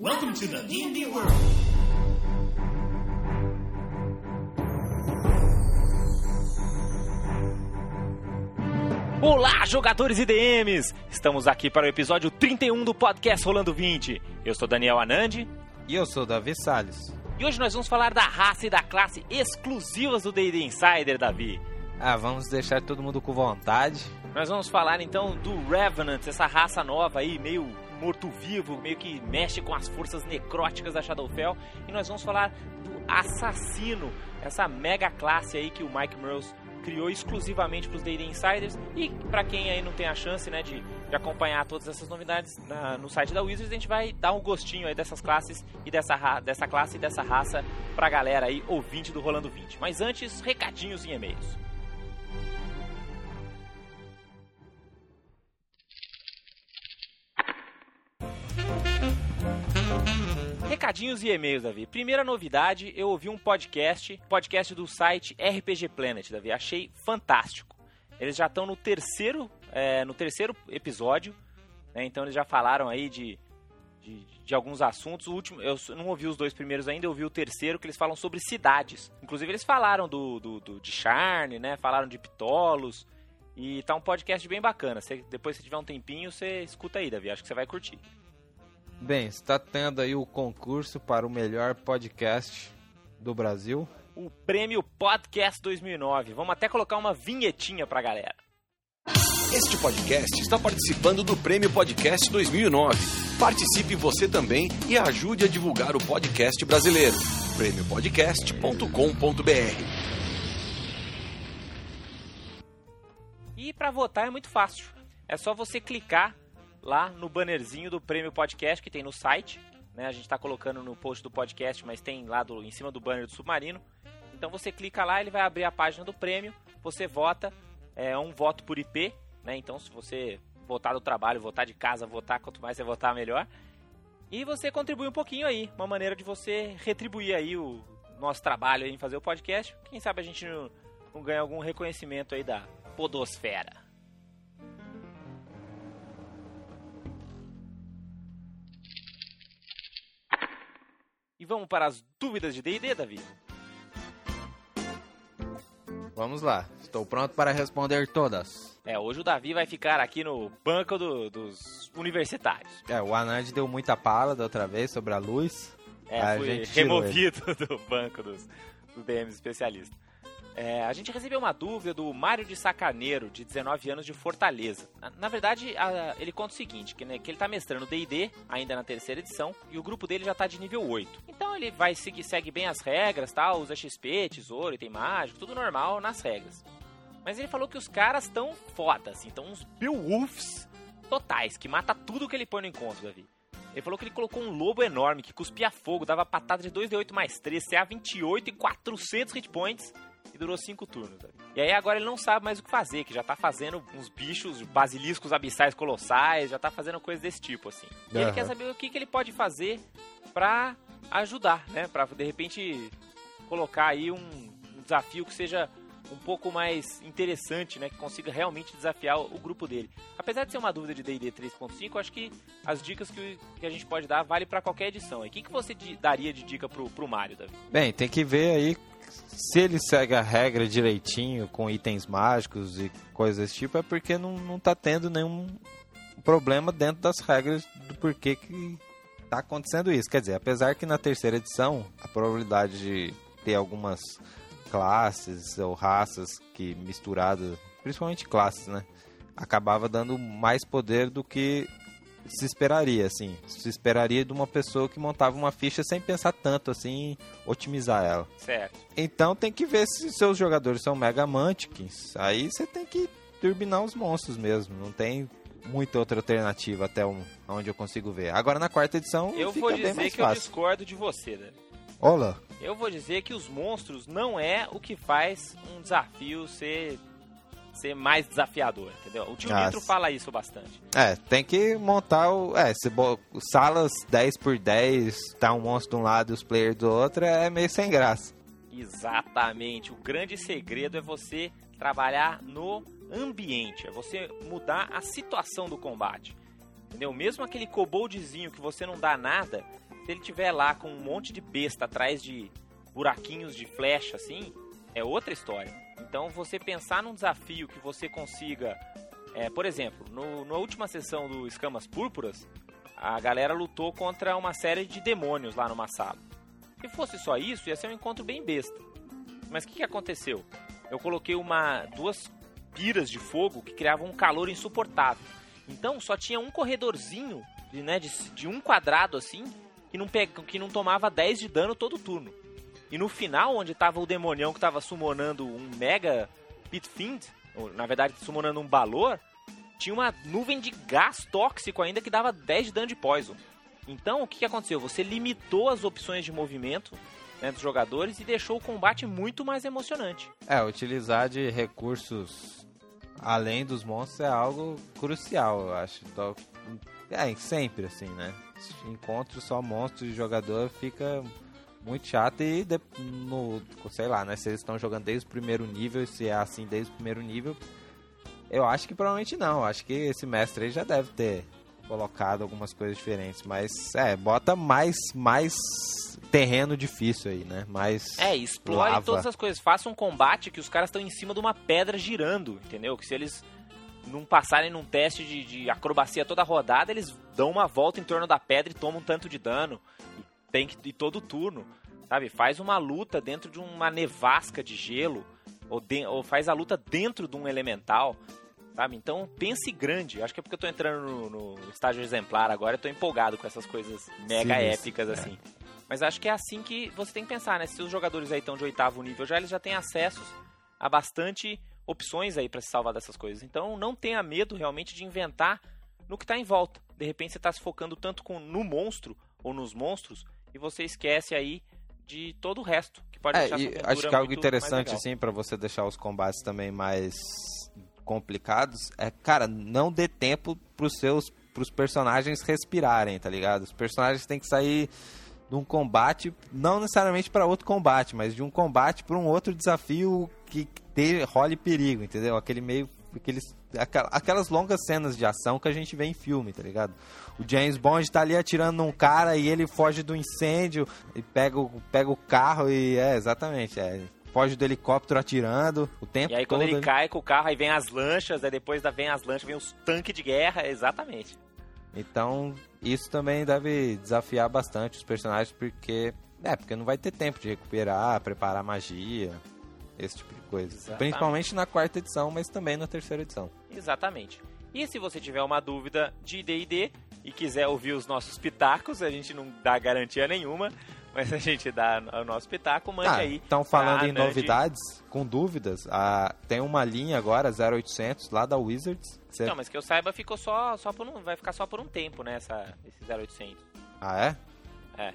Welcome to the D&D world. Olá, jogadores e DMs! Estamos aqui para o episódio 31 do podcast Rolando 20. Eu sou Daniel Anandi E eu sou Davi Salles. e hoje nós vamos falar da raça e da classe exclusivas do D&D Insider, Davi. Ah, vamos deixar todo mundo com vontade. Nós vamos falar então do Revenant, essa raça nova aí, meio morto-vivo, meio que mexe com as forças necróticas da Shadowfell. E nós vamos falar do Assassino, essa mega classe aí que o Mike Merles criou exclusivamente para os D&D Insiders. E para quem aí não tem a chance né, de, de acompanhar todas essas novidades na- no site da Wizards, a gente vai dar um gostinho aí dessas classes e dessa, dessa classe e dessa raça pra galera aí, ouvinte do Rolando 20. Mas antes, recadinhos e e-mails. Recadinhos e e-mails, Davi. Primeira novidade, eu ouvi um podcast, podcast do site RPG Planet, Davi. Achei fantástico. Eles já estão no terceiro, é, no terceiro episódio, né? então eles já falaram aí de, de, de alguns assuntos. O último, eu não ouvi os dois primeiros ainda, eu ouvi o terceiro que eles falam sobre cidades. Inclusive eles falaram do, do, do- de Charne, né? Falaram de Pitolos. E tá um podcast bem bacana. Você- depois se tiver um tempinho, você escuta aí, Davi. Acho que você vai curtir. Bem, está tendo aí o concurso para o melhor podcast do Brasil. o prêmio Podcast 2009. Vamos até colocar uma vinhetinha pra galera. Este podcast está participando do Prêmio Podcast 2009. Participe você também e ajude a divulgar o podcast brasileiro. prêmiopodcast.com.br E pra votar é muito fácil. É só você clicar lá no bannerzinho do prêmio podcast que tem no site. Né? A gente tá colocando no post do podcast, mas tem lá do- em cima do banner do Submarino. Então você clica lá, ele vai abrir a página do prêmio. Você vota, é um voto por IP. Né? Então se você votar do trabalho, votar de casa, votar, quanto mais você votar, melhor. E você contribui um pouquinho aí, uma maneira de você retribuir aí o nosso trabalho em fazer o podcast. Quem sabe a gente não, não ganha algum reconhecimento aí da podosfera. E vamos para as dúvidas de D&D, Davi? Vamos lá, estou pronto para responder todas. É, hoje o Davi vai ficar aqui no banco do- dos universitários. É, o Anand deu muita pala da outra vez sobre a luz. É, A tirou removido do banco dos, dos DMs especialistas. É, a gente recebeu uma dúvida do Mário de Sacaneiro, de 19 anos, de Fortaleza. Na, na verdade, a- ele conta o seguinte, que, né, que ele tá mestrando D&D, ainda na terceira edição, e o grupo dele já tá de nível 8. Então ele vai seguir, segue bem as regras, tal, usa XP, tesouro, item mágico, tudo normal nas regras. Mas ele falou que os caras tão foda, assim, tão uns Beowulfs totais, que mata tudo que ele põe no encontro, Davi. Ele falou que ele colocou um lobo enorme que cuspia fogo, dava patada de 2d8 mais 3, CA 28 e 400 hit points e durou 5 turnos. E aí agora ele não sabe mais o que fazer, que já tá fazendo uns bichos, basiliscos abissais colossais, já tá fazendo coisas desse tipo, assim. E ele Aham. quer saber o que, que ele pode fazer pra ajudar, né? Pra de repente colocar aí um, um desafio que seja um pouco mais interessante, né? Que consiga realmente desafiar o, grupo dele. Apesar de ser uma dúvida de D&D 3.5, eu acho que as dicas que, que a gente pode dar vale pra qualquer edição. E o que, que você daria de dica pro, pro Mario, Davi? Bem, tem que ver aí se ele segue a regra direitinho, com itens mágicos e coisas desse tipo, é porque não, não tá tendo nenhum problema dentro das regras do porquê que tá acontecendo isso. Quer dizer, apesar que na terceira edição a probabilidade de ter algumas classes ou raças que misturadas, principalmente classes, né, acabava dando mais poder do que se esperaria, assim. Se esperaria de uma pessoa que montava uma ficha sem pensar tanto, assim, em otimizar ela. Certo. Então tem que ver se seus jogadores são Mega Mantikins. Aí você tem que turbinar os monstros mesmo. Não tem muita outra alternativa até onde eu consigo ver. Agora na quarta edição Eu vou dizer que eu fácil. discordo de você, Davi. Olá. Eu vou dizer que os monstros não é o que faz um desafio ser, ser mais desafiador, entendeu? O tio Ah, Nitro fala isso bastante. É, tem que montar o. É, se bo... salas 10 por 10 tá um monstro de um lado e os players do outro, é meio sem graça. Exatamente. O grande segredo é você trabalhar no ambiente, é você mudar a situação do combate. Entendeu? Mesmo aquele koboldzinho que você não dá nada, Se ele tiver lá com um monte de besta atrás de buraquinhos de flecha assim, é outra história. Então você pensar num desafio que você consiga, é, por exemplo, no, na última sessão do Escamas Púrpuras, a galera lutou contra uma série de demônios lá numa sala. Se fosse só isso, ia ser um encontro bem besta. Mas o que, que aconteceu? Eu coloquei uma duas piras de fogo que criavam um calor insuportável. Então só tinha um corredorzinho de, né, de, de um quadrado assim que não, pega, que não tomava 10 de dano todo turno. E no final, onde tava o demonião que tava summonando um mega Pitfiend, ou na verdade summonando um Balor, tinha uma nuvem de gás tóxico ainda que dava 10 de dano de poison. Então, o que, que aconteceu? Você limitou as opções de movimento né, dos jogadores e deixou o combate muito mais emocionante. É, utilizar de recursos além dos monstros é algo crucial, eu acho. Então, é, sempre assim, né? Encontro só monstros de jogador fica muito chato e de, no, sei lá, né? Se eles estão jogando desde o primeiro nível, se é assim desde o primeiro nível, eu acho que provavelmente não. Acho que esse mestre aí já deve ter colocado algumas coisas diferentes, mas é, bota mais mais terreno difícil aí, né? Mais É, explore lava. todas as coisas. Faça um combate que os caras estão em cima de uma pedra girando, entendeu? Que se eles não passarem num teste de, de acrobacia toda rodada, eles dão uma volta em torno da pedra e tomam um tanto de dano. E tem que ir todo turno, sabe? Faz uma luta dentro de uma nevasca de gelo ou, de, ou faz a luta dentro de um elemental. Sabe? Então pense grande. Acho que é porque eu tô entrando no, no estágio exemplar agora, eu tô empolgado com essas coisas mega Sim, épicas é. assim. Mas acho que é assim que você tem que pensar, né? Se os jogadores aí estão de oitavo nível já, eles já têm acessos a bastante opções aí para se salvar dessas coisas. Então não tenha medo realmente de inventar no que tá em volta. De repente você tá se focando tanto com, no monstro ou nos monstros e você esquece aí de todo o resto, que pode É, deixar e acho que algo interessante assim para você deixar os combates também mais complicados é, cara, não dê tempo pros seus pros personagens respirarem, tá ligado? Os personagens têm que sair de um combate, não necessariamente para outro combate, mas de um combate para um outro desafio que te, role perigo, entendeu? Aquele meio aqueles aquela- aquelas longas cenas de ação que a gente vê em filme, tá ligado? O James Bond tá ali atirando num cara e ele foge do incêndio e pega o, pega o carro e é exatamente, é, foge do helicóptero atirando o tempo E aí quando ele cai com o carro, aí vem as lanchas, aí depois da vem as lanchas, vem os tanques de guerra, exatamente. Então, isso também deve desafiar bastante os personagens porque é, porque não vai ter tempo de recuperar, preparar magia, esse tipo de coisa. Exatamente. Principalmente na quarta edição, mas também na terceira edição. Exatamente. E se você tiver uma dúvida de D&D e quiser ouvir os nossos pitacos, a gente não dá garantia nenhuma, mas a gente dá o nosso pitaco, mande Ah, aí. então falando em Anand. novidades, com dúvidas, ah, tem uma linha agora 0800 lá da Wizards. você- Não, mas que eu saiba, ficou só, só por um, vai ficar só por um tempo, né, essa, esse 0800. Ah, é? É.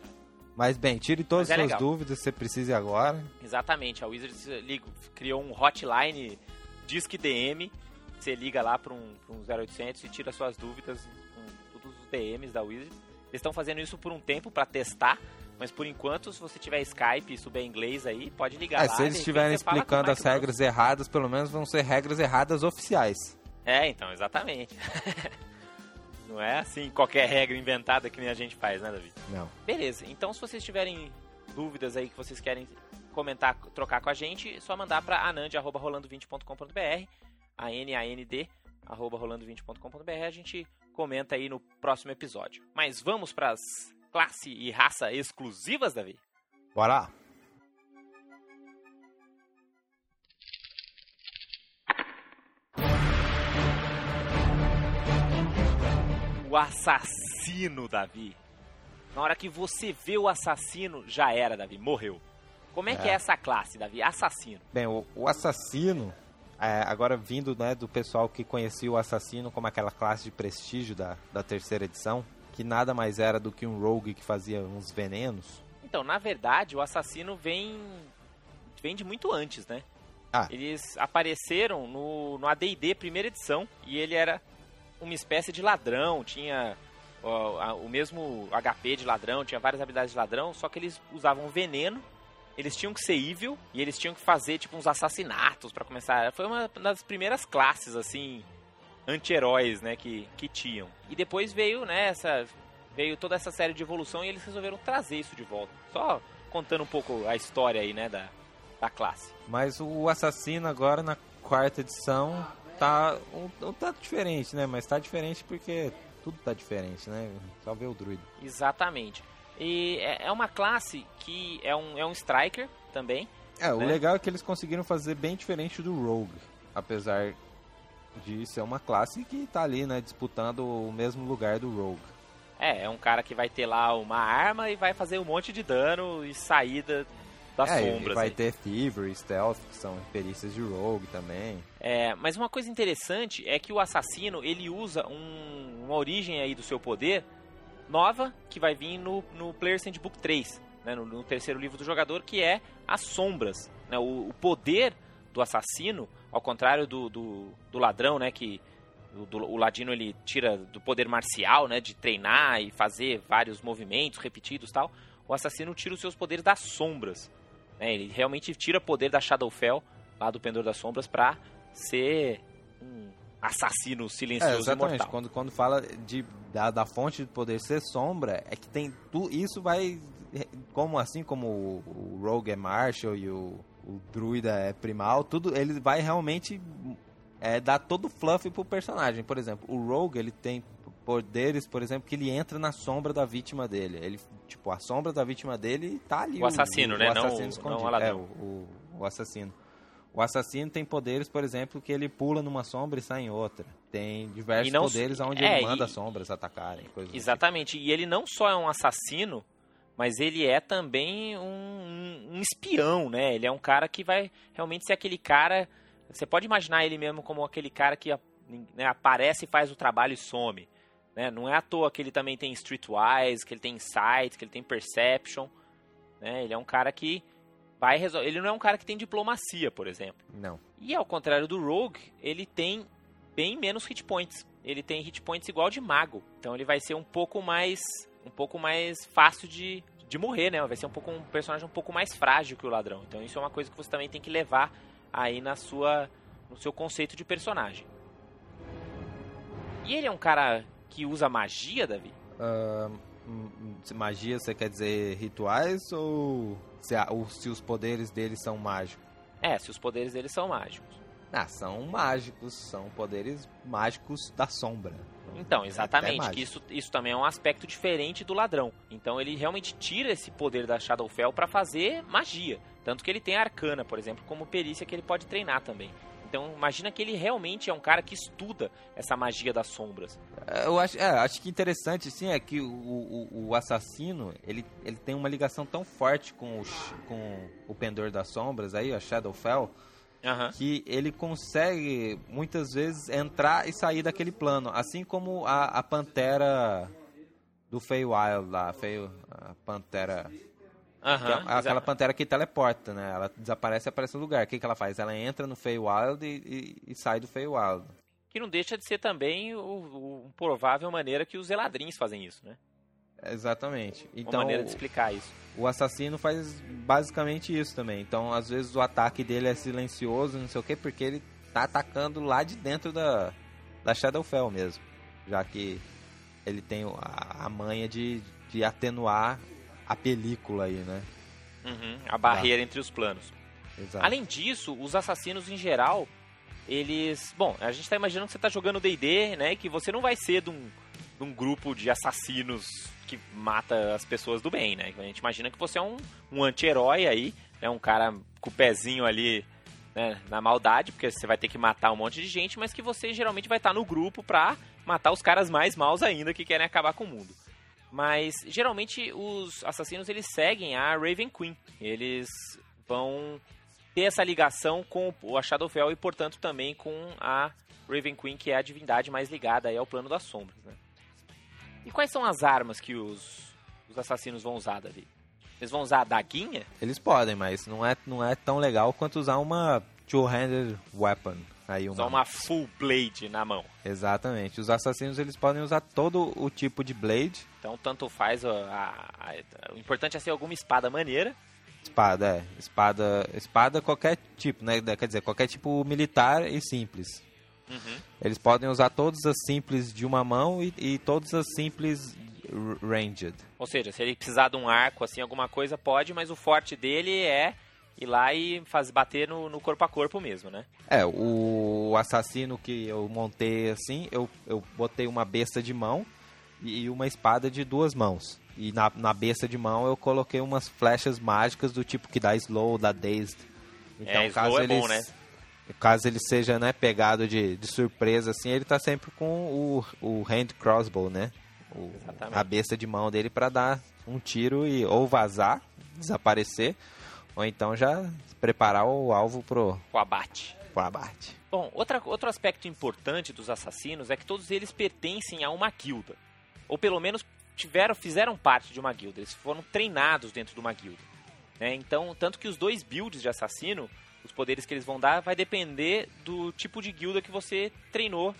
Mas bem, tire todas é as suas legal. dúvidas que você precise agora. Exatamente, a Wizards liga- criou um hotline Disque DM, você liga lá para um, pra um 0800 e tira suas dúvidas com todos os DMs da Wizards. Eles estão fazendo isso por um tempo para testar, mas por enquanto, se você tiver Skype e souber inglês aí, pode ligar É, lá. se eles estiverem explicando as regras erradas, pelo menos vão ser regras erradas oficiais. É, então, exatamente. Não é assim qualquer regra inventada que nem a gente faz, né, David? Não. Beleza, então se vocês tiverem dúvidas aí que vocês querem comentar, trocar com a gente, é só mandar para anand.rolando20.com.br, a n a n d arroba rolando20.com.br, a gente comenta aí no próximo episódio. Mas vamos para as classe e raça exclusivas, Davi? Bora O assassino, Davi. Na hora que você vê o assassino, já era, Davi, morreu. Como é, que É. é essa classe, Davi? Assassino. Bem, o, o assassino, é, agora vindo né, do pessoal que conhecia o assassino como aquela classe de prestígio da, da terceira edição, que nada mais era do que um rogue que fazia uns venenos. Então, na verdade, o assassino vem vem de muito antes, né? Ah. Eles apareceram no, no AD&D primeira edição e ele era uma espécie de ladrão, tinha ó, o mesmo HP de ladrão, tinha várias habilidades de ladrão, só que eles usavam veneno, eles tinham que ser evil e eles tinham que fazer tipo uns assassinatos pra começar. Foi uma das primeiras classes assim anti-heróis, né, que, que tinham. E depois veio, né, essa veio toda essa série de evolução e eles resolveram trazer isso de volta. Só contando um pouco a história aí, né, da, da classe. Mas o assassino agora na quarta edição tá um, um tanto diferente, né? Mas tá diferente porque tudo tá diferente, né? Só ver o druido. Exatamente. E é, é uma classe que é um, é um striker também. É, o né? legal é que eles conseguiram fazer bem diferente do Rogue. Apesar de ser uma classe que tá ali, né? Disputando o mesmo lugar do Rogue. É, é um cara que vai ter lá uma arma e vai fazer um monte de dano e saída das é, sombras. vai aí. ter Thievery, Stealth, que são perícias de Rogue também. É, mas uma coisa interessante é que o assassino ele usa um- uma origem aí do seu poder nova que vai vir no, no Player's Handbook 3, né, no, no terceiro livro do jogador, que é as sombras. né, o, o poder do assassino, ao contrário do, do, do ladrão, né, que o, do- o ladino ele tira do poder marcial, né, de treinar e fazer vários movimentos repetidos tal, o assassino tira os seus poderes das sombras. Né, ele realmente tira poder da Shadowfell, lá do Pendor das Sombras, pra ser um assassino É, silencioso e exatamente. mortal. Quando, quando fala de, da, da fonte de poder ser sombra, é que tem tu, isso vai como assim como o, o Rogue é Marshall e o, o Druida é Primal, tudo ele vai realmente é, dar todo o fluff pro personagem. Por exemplo, o Rogue ele tem poderes, por exemplo, que ele entra na sombra da vítima dele. Ele tipo a sombra da vítima dele tá ali. O assassino, né? O Não assassino o- escondido. não o. É, o, o, o assassino. O assassino tem poderes, por exemplo, que ele pula numa sombra e sai em outra. Tem diversos não- poderes onde é, ele manda e- as sombras atacarem. Assim. Exatamente. E ele não só é um assassino, mas ele é também um, um- espião, né? Ele é um cara que vai realmente ser aquele cara. Você pode imaginar ele mesmo como aquele cara que né, aparece faz o trabalho e some. Né? Não é à toa que ele também tem streetwise, que ele tem insight, que ele tem perception. Né? Ele é um cara que vai resolver. Ele não é um cara que tem diplomacia, por exemplo. Não. E ao contrário do Rogue, ele tem bem menos hit points. Ele tem hit points igual de mago. Então ele vai ser um pouco mais um pouco mais fácil de, de morrer, né? Vai ser um pouco um personagem um pouco mais frágil que o ladrão. Então isso é uma coisa que você também tem que levar aí na sua no seu conceito de personagem. E ele é um cara que usa magia, Davi? Se magia, você quer dizer rituais ou se, a- ou se os poderes dele são mágicos? É, se os poderes dele são mágicos. Ah, são mágicos, são poderes mágicos da sombra. Então, É exatamente, mágico. que isso, isso também é um aspecto diferente do ladrão. Então ele realmente tira esse poder da Shadowfell pra fazer magia. Tanto que ele tem a arcana, por exemplo, como perícia que ele pode treinar também. Então imagina que ele realmente é um cara que estuda essa magia das sombras. É, Eu acho, é, acho que interessante, sim, é que o, o, o assassino, ele, ele tem uma ligação tão forte com o, com o Pendor das Sombras aí, a Shadowfell, Aham. que ele consegue, muitas vezes, entrar e sair daquele plano. Assim como a, a Pantera do Feywild lá, Fey, a Pantera... que é aquela Pantera que teleporta, né? Ela desaparece e aparece no lugar. O que, que ela faz? Ela entra no Feywild e, e, e sai do Feywild. Que não deixa de ser também o, o- provável maneira que os Eladrins fazem isso, né? Exatamente. Uma Então, maneira de explicar isso. o assassino faz basicamente isso também. Então, às vezes o ataque dele é silencioso, não sei o quê, porque ele tá atacando lá de dentro da, da Shadowfell mesmo. Já que ele tem a, a manha de, de atenuar a película aí, né? Uhum, a barreira entre os planos. Exato. Além disso, os assassinos em geral, eles. Bom, a gente tá imaginando que você tá jogando DD, né? E que você não vai ser de um, de um grupo de assassinos que mata as pessoas do bem, né? A gente imagina que você é um, um anti-herói aí, né? Um cara com o pezinho ali né, na maldade, porque você vai ter que matar um monte de gente, mas que você geralmente vai estar no grupo pra matar os caras mais maus ainda que querem acabar com o mundo. Mas geralmente os assassinos eles seguem a Raven Queen. Eles vão ter essa ligação com a Shadowfell e, portanto, também com a Raven Queen, que é a divindade mais ligada aí ao plano das sombras. Né? E quais são as armas que os, os assassinos vão usar, Davi? Eles vão usar a daguinha? Eles podem, mas não é, não é tão legal quanto usar uma two-handed weapon. Aí Usar uma full blade na mão. Exatamente. Os assassinos eles podem usar todo o tipo de blade. Então, tanto faz. A, a- a- o importante é ser alguma espada maneira. Espada, é. Espada, espada qualquer tipo, né? Quer dizer, qualquer tipo militar e simples. Uhum. Eles podem usar todas as simples de uma mão e, e todas as simples ranged. Ou seja, se ele precisar de um arco, assim, alguma coisa, pode, mas o forte dele é ir lá e faz, bater no, no corpo a corpo mesmo, né? É, o assassino que eu montei assim, eu, eu botei uma besta de mão e uma espada de duas mãos. E na, na besta de mão eu coloquei umas flechas mágicas do tipo que dá slow, dá dazed. Então, É, caso slow é eles, bom, né? Caso ele seja né, pegado de, de surpresa, assim, ele tá sempre com o, o hand crossbow, né? O- a besta de mão dele para dar um tiro e ou vazar, desaparecer, ou então já preparar o alvo pro, Com abate. pro abate. Bom, outra, outro aspecto importante dos assassinos é que todos eles pertencem a uma guilda. Ou pelo menos tiveram, fizeram parte de uma guilda. Eles foram treinados dentro de uma guilda. né? Então, tanto que os dois builds de assassino, os poderes que eles vão dar, vai depender do tipo de guilda que você treinou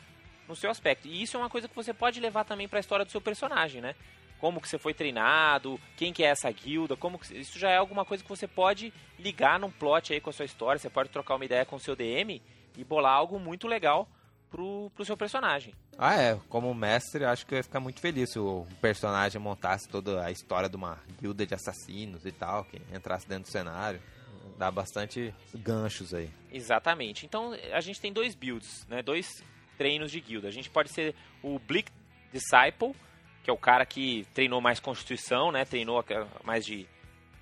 no seu aspecto. E isso é uma coisa que você pode levar também para a história do seu personagem, né? Como que você foi treinado, quem que é essa guilda, como que... isso já é alguma coisa que você pode ligar num plot aí com a sua história, você pode trocar uma ideia com o seu DM e bolar algo muito legal pro, pro seu personagem. Ah, é. Como mestre, eu acho que eu ia ficar muito feliz se o personagem montasse toda a história de uma guilda de assassinos e tal, que entrasse dentro do cenário. Dá bastante ganchos aí. Exatamente. Então a gente tem dois builds, né? Dois treinos de guilda. A gente pode ser o Bleak Disciple, que é o cara que treinou mais constituição, né? Treinou mais de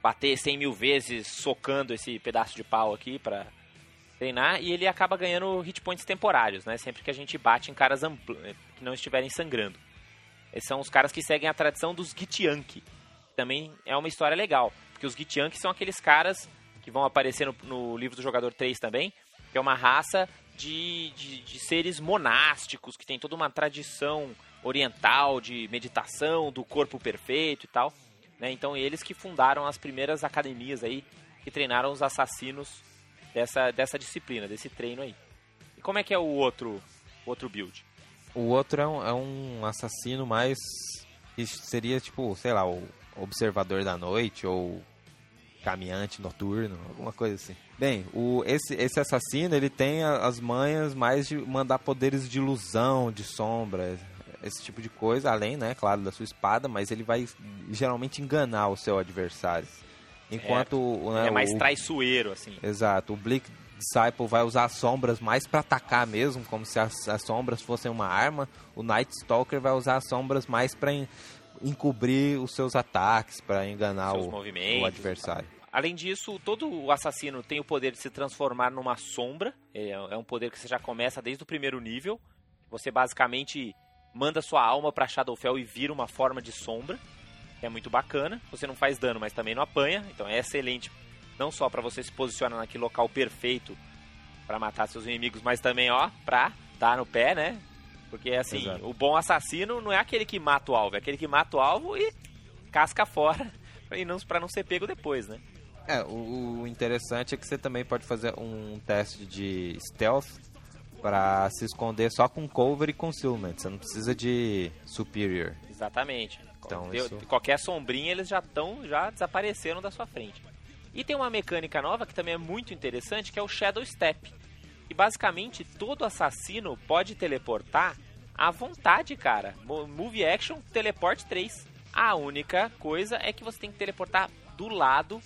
bater 100 mil vezes socando esse pedaço de pau aqui pra treinar. E ele acaba ganhando hit points temporários, né? Sempre que a gente bate em caras que não estiverem sangrando. Esses são os caras que seguem a tradição dos Githyanki. Também é uma história legal, porque os Githyanki são aqueles caras que vão aparecer no, no livro do Jogador 3 também, que é uma raça de, de, de seres monásticos, que tem toda uma tradição oriental de meditação, do corpo perfeito e tal. né? Então eles que fundaram as primeiras academias aí, que treinaram os assassinos dessa, dessa disciplina, desse treino aí. E como é que é o outro, outro build? O outro é um, é um assassino mais. seria tipo, sei lá, o observador da noite ou caminhante noturno, alguma coisa assim. Bem, o, esse, esse assassino ele tem as manhas mais de mandar poderes de ilusão, de sombra, esse tipo de coisa, além, né, claro, da sua espada, mas ele vai geralmente enganar o seu adversário. Enquanto o- né, é mais o- traiçoeiro, assim. Exato. O Bleak Disciple vai usar as sombras mais pra atacar mesmo, como se as, as sombras fossem uma arma. O Night Stalker vai usar as sombras mais pra en- encobrir os seus ataques, pra enganar o, o adversário. Além disso, todo o assassino tem o poder de se transformar numa sombra. É, é um poder que você já começa desde o primeiro nível. Você basicamente manda sua alma pra Shadowfell e vira uma forma de sombra. Que é muito bacana. Você não faz dano, mas também não apanha. Então é excelente. Não só pra você se posicionar naquele local perfeito pra matar seus inimigos, mas também, ó, pra dar no pé, né? Porque assim, Exato. o bom assassino não é aquele que mata o alvo, é aquele que mata o alvo e casca fora e não, pra não ser pego depois, né? É, o, o interessante é que você também pode fazer um teste de stealth pra se esconder só com cover e concealment. Você não precisa de superior. Exatamente. Então, Deu- isso- Qualquer sombrinha eles já estão, já desapareceram da sua frente. E tem uma mecânica nova que também é muito interessante, que é o Shadow Step. E basicamente todo assassino pode teleportar à vontade, cara. Mo- Move Action, Teleport 3. A única coisa é que você tem que teleportar do lado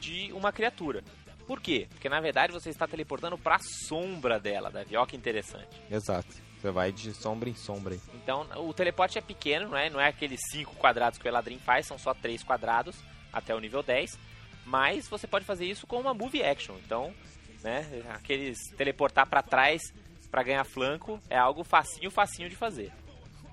de uma criatura. Por quê? Porque na verdade você está teleportando para a sombra dela, Davi. Olha que interessante. Exato. Você vai de sombra em sombra. Então, o teleporte é pequeno, não é, não é aqueles 5 quadrados que o Eladrin faz, são só 3 quadrados até o nível 10. Mas você pode fazer isso com uma move action. Então, né, aqueles teleportar pra trás pra ganhar flanco é algo facinho, facinho de fazer.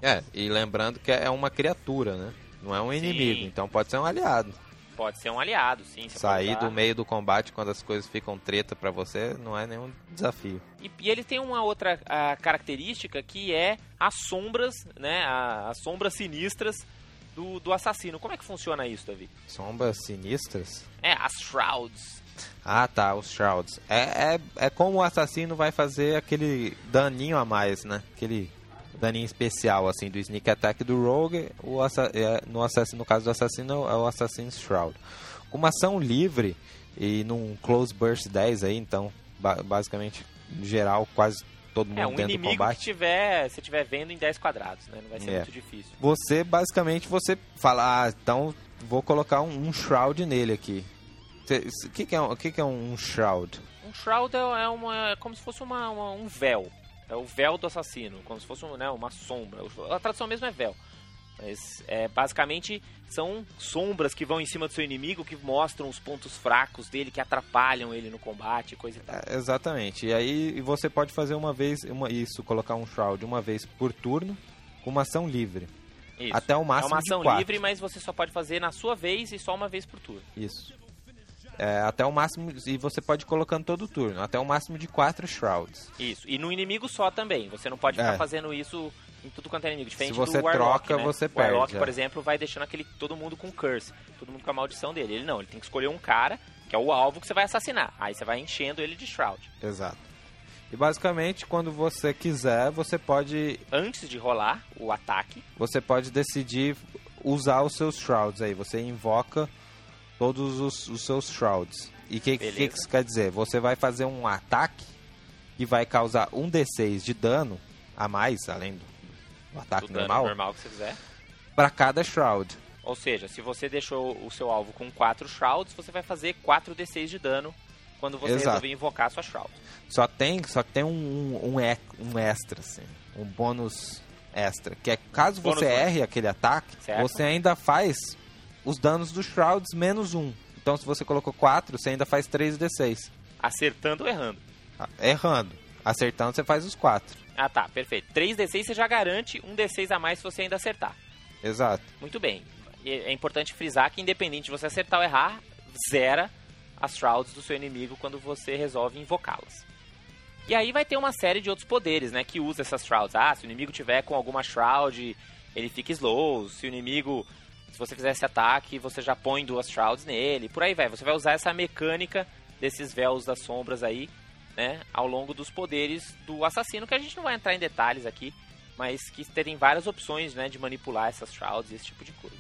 É, e lembrando que é uma criatura, né? Não é um inimigo, então pode ser um aliado. Pode ser um aliado, sim. Sair do meio do combate quando as coisas ficam treta pra você não é nenhum desafio. E, e ele tem uma outra ah, característica que é as sombras, né, a- as sombras sinistras do, do assassino. Como é que funciona isso, Davi? Sombras sinistras? É, as shrouds. Ah, tá, os Shrouds. É, é, é como o assassino vai fazer aquele daninho a mais, né? Aquele daninho especial, assim, do Sneak Attack do Rogue. O assa é, no, assassino, no caso do assassino, é o Assassin's Shroud. Com uma ação livre e num Close Burst 10 aí, então, ba- basicamente, geral, quase todo mundo É, um inimigo que combate. tiver, se tiver vendo em 10 quadrados, né? Não vai ser É. muito difícil. Você, basicamente, você fala, ah, então vou colocar um, um Shroud nele aqui. O que, que é, um- que, que é um Shroud? Um Shroud é é uma, é como se fosse uma, uma- um véu. É o véu do assassino, como se fosse né, uma sombra. A tradução mesmo é véu. Mas é, basicamente são sombras que vão em cima do seu inimigo, que mostram os pontos fracos dele, que atrapalham ele no combate, coisa e tal. É, exatamente. E aí você pode fazer uma vez, uma, isso, colocar um Shroud uma vez por turno, com uma ação livre. Isso. Até o é máximo uma de ação livre, mas você só pode fazer na sua vez e só uma vez por turno. Isso. É, até o máximo, e você pode ir colocando todo turno, até o máximo de quatro Shrouds. Isso. E no inimigo só também. Você não pode ficar É. fazendo isso em tudo quanto é inimigo. Diferente Se você do Warlock, troca, né? você O Warlock, perde, por é. exemplo, vai deixando aquele todo mundo com curse. Todo mundo com a maldição dele. Ele não, ele tem que escolher um cara, que é o alvo que você vai assassinar. Aí você vai enchendo ele de Shroud. Exato. E basicamente, quando você quiser, você pode, Antes de rolar o ataque, você pode decidir usar os seus Shrouds aí. Você invoca todos os, os seus Shrouds. E o que, que, que isso quer dizer? Você vai fazer um ataque que vai causar um D6 de dano a mais, além do, do ataque do normal, normal que você fizer. para cada Shroud. Ou seja, se você deixou o seu alvo com 4 Shrouds, você vai fazer 4d6 de dano quando você Exato. resolver invocar a sua Shroud. Só tem, só tem um, um, um, extra, assim, um bônus extra, que é caso Bônus você erre aquele ataque, Certo. você ainda faz os danos dos Shrouds menos um. Então se você colocou 4, você ainda faz 3d6. Acertando ou errando. Ah, Errando. Acertando, você faz os 4. Ah tá, perfeito. 3d6 você já garante um d6 a mais se você ainda acertar. Exato. Muito bem. É importante frisar que independente de você acertar ou errar, zera as Shrouds do seu inimigo quando você resolve invocá-las. E aí vai ter uma série de outros poderes, né, que usa essas Shrouds. Ah, se o inimigo tiver com alguma Shroud, ele fica slow. Se o inimigo, se você fizer esse ataque, você já põe duas Shrouds nele. Por aí vai. Você vai usar essa mecânica desses véus das sombras aí, né, ao longo dos poderes do assassino, que a gente não vai entrar em detalhes aqui, mas que terem várias opções, né, de manipular essas Shrouds e esse tipo de coisa.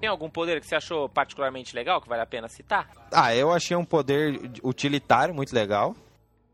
Tem algum poder que você achou particularmente legal, que vale a pena citar? Ah, eu achei um poder utilitário muito legal.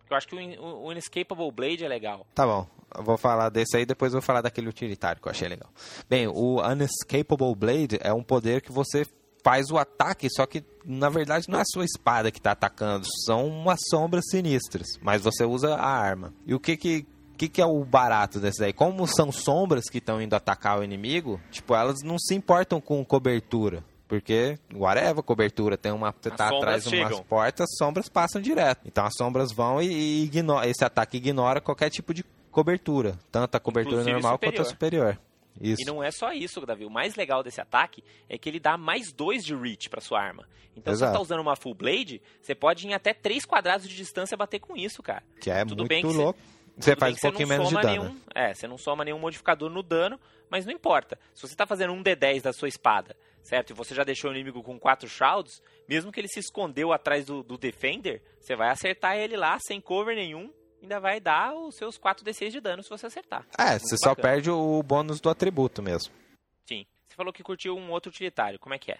Eu acho que o, o Inescapable Blade é legal. Tá bom. Eu vou falar desse aí, depois eu vou falar daquele utilitário que eu achei legal. Bem, o Unescapable Blade é um poder que você faz o ataque, só que na verdade não é a sua espada que está atacando, são umas sombras sinistras, mas você usa a arma. E o que que, que, que é o barato desse daí? Como são sombras que estão indo atacar o inimigo, tipo, elas não se importam com cobertura. Porque, whatever, cobertura, tem uma. Você tá atrás de umas portas, as sombras passam direto. Então as sombras vão e, e ignora, esse ataque ignora qualquer tipo de cobertura. Tanto a cobertura Inclusive normal quanto a superior. Isso. E não é só isso, Davi. O mais legal desse ataque é que ele dá mais dois de reach pra sua arma. Então, se Exato. você tá usando uma full blade, você pode ir em até 3 quadrados de distância bater com isso, cara. Que é Tudo muito bem que louco. Você Tudo faz um pouquinho não menos de dano. Nenhum, é, você não soma nenhum modificador no dano, mas não importa. Se você tá fazendo um D10 da sua espada, certo? E você já deixou o inimigo com 4 shrouds, mesmo que ele se escondeu atrás do, do Defender, você vai acertar ele lá sem cover nenhum, ainda vai dar os seus 4d6 de dano se você acertar. É, Muito você só bacana. perde o bônus do atributo mesmo. Sim. Você falou que curtiu um outro utilitário, como é que é?